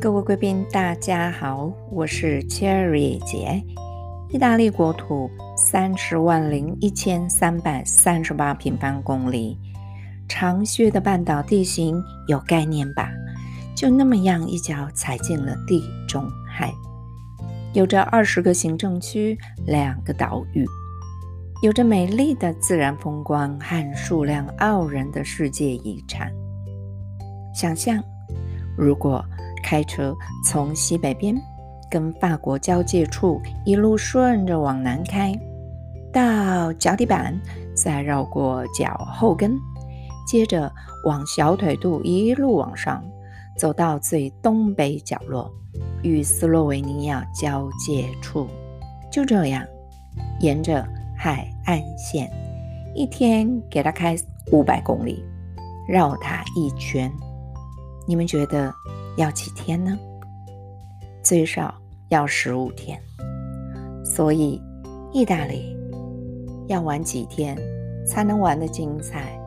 各位贵宾，大家好，我是 Cherry 姐。意大利国土三十万零一千三百三十八平方公里，长靴的半岛地形有概念吧？就那么样一脚踩进了地中海，有着二十个行政区，两个岛屿，有着美丽的自然风光和数量傲人的世界遗产。想象，如果开车从西北边跟法国交界处一路顺着往南开，到脚底板，再绕过脚后跟，接着往小腿肚一路往上，走到最东北角落，与斯洛维尼亚交界处，就这样沿着海岸线，一天给他开五百公里，绕它一圈。你们觉得要几天呢？最少要十五天。所以，意大利要玩几天才能玩得精彩，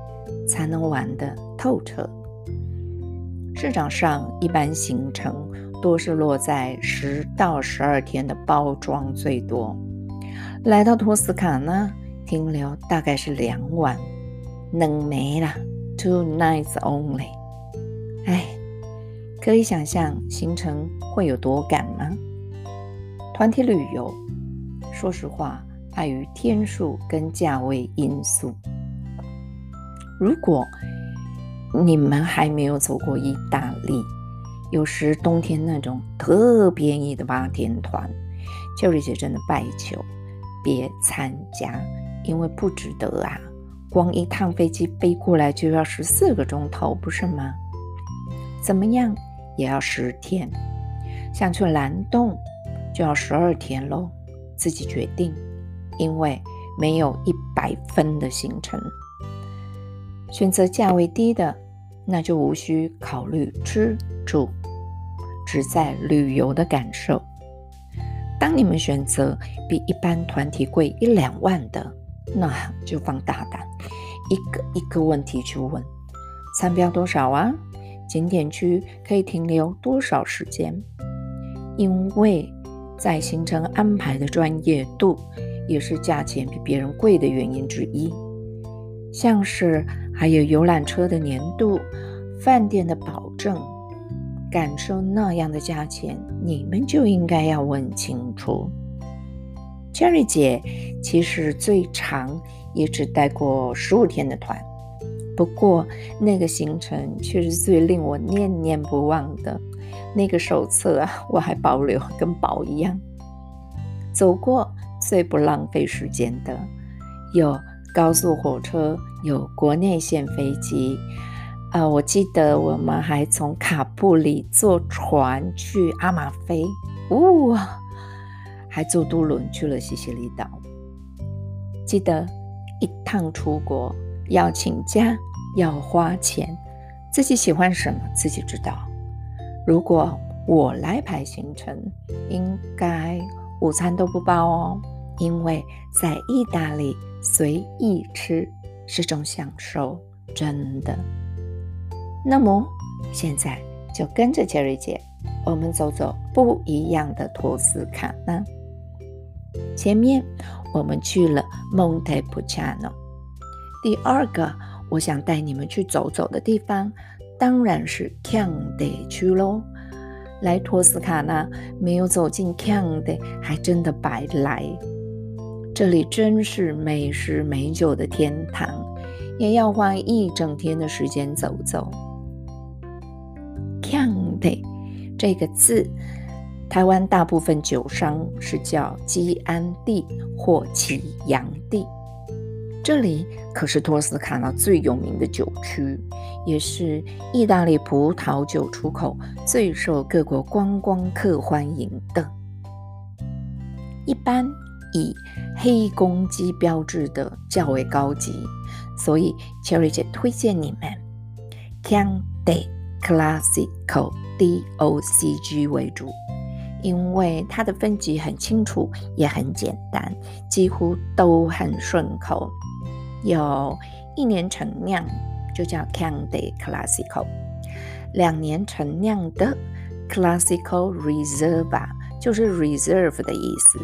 才能玩得透彻？市场上一般行程多是落在十到十二天的包装最多。来到托斯卡纳停留大概是两晚，能没了，two nights only。哎。可以想象行程会有多赶吗？团体旅游，说实话，碍于天数跟价位因素，如果你们还没有走过意大利，有时冬天那种特便宜的八天团，秋瑞姐真的拜求别参加，因为不值得啊！光一趟飞机飞过来就要十四个钟头，不是吗？怎么样？也要十天，想去蓝洞就要十二天喽，自己决定，因为没有一百分的行程。选择价位低的，那就无需考虑吃住，只在旅游的感受。当你们选择比一般团体贵一两万的，那就放大胆，一个一个问题去问，餐标多少啊？景点区可以停留多少时间？因为在行程安排的专业度，也是价钱比别人贵的原因之一。像是还有游览车的年度、饭店的保证，感受那样的价钱，你们就应该要问清楚。Cherry 姐其实最长也只带过十五天的团。不过，那个行程却是最令我念念不忘的。那个手册啊，我还保留，跟宝一样。走过最不浪费时间的，有高速火车，有国内线飞机。啊，我记得我们还从卡布里坐船去阿马菲，哇，还坐渡轮去了西西里岛。记得一趟出国。要请假，要花钱，自己喜欢什么自己知道。如果我来排行程，应该午餐都不包哦，因为在意大利随意吃是种享受，真的。那么现在就跟着杰瑞姐，我们走走不一样的托斯卡纳。前面我们去了蒙特普恰诺。第二个，我想带你们去走走的地方，当然是 c a n d e 区喽。来托斯卡纳没有走进 c a n d e 还真的白来。这里真是美食美酒的天堂，也要花一整天的时间走走。c a n d e 这个字，台湾大部分酒商是叫基安地或祁阳地。这里可是托斯卡纳最有名的酒区，也是意大利葡萄酒出口最受各国观光客欢迎的。一般以黑公鸡标志的较为高级，所以 Cherry 姐推荐你们 Can de Classico DOCG 为主，因为它的分级很清楚，也很简单，几乎都很顺口。有一年陈酿，就叫 Candy Classical；两年陈酿的 classical reserva，就是 reserve 的意思。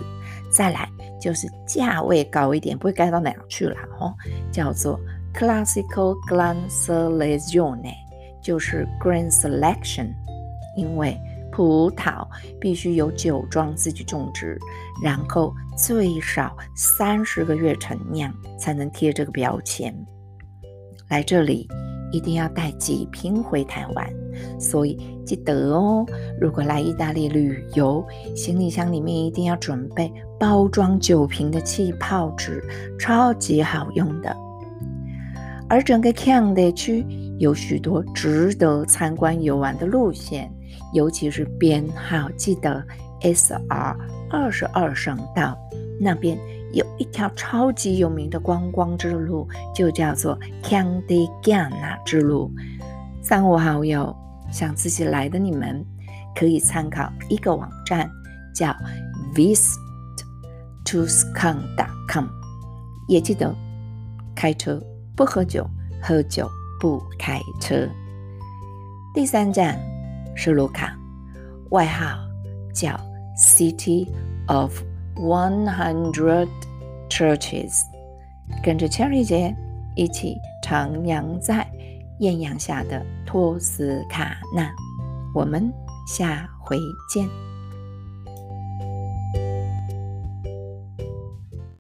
再来就是价位高一点，不会高到哪去了哦，叫做 classical gran selezione，就是 grand selection，因为葡萄必须有酒庄自己种植，然后最少三十个月陈酿才能贴这个标签。来这里一定要带几瓶回台湾，所以记得哦。如果来意大利旅游，行李箱里面一定要准备包装酒瓶的气泡纸，超级好用的。而整个 c a n d 区有许多值得参观游玩的路线，尤其是编号记得 SR 二十二省道那边。有一条超级有名的观光之路，就叫做 Candy Gana 之路。三五好友想自己来的，你们可以参考一个网站，叫 VisitToScan.com。也记得开车不喝酒，喝酒不开车。第三站是卢卡，外号叫 City of。One hundred churches，跟着 Cherry 姐一起徜徉在艳阳下的托斯卡纳。我们下回见。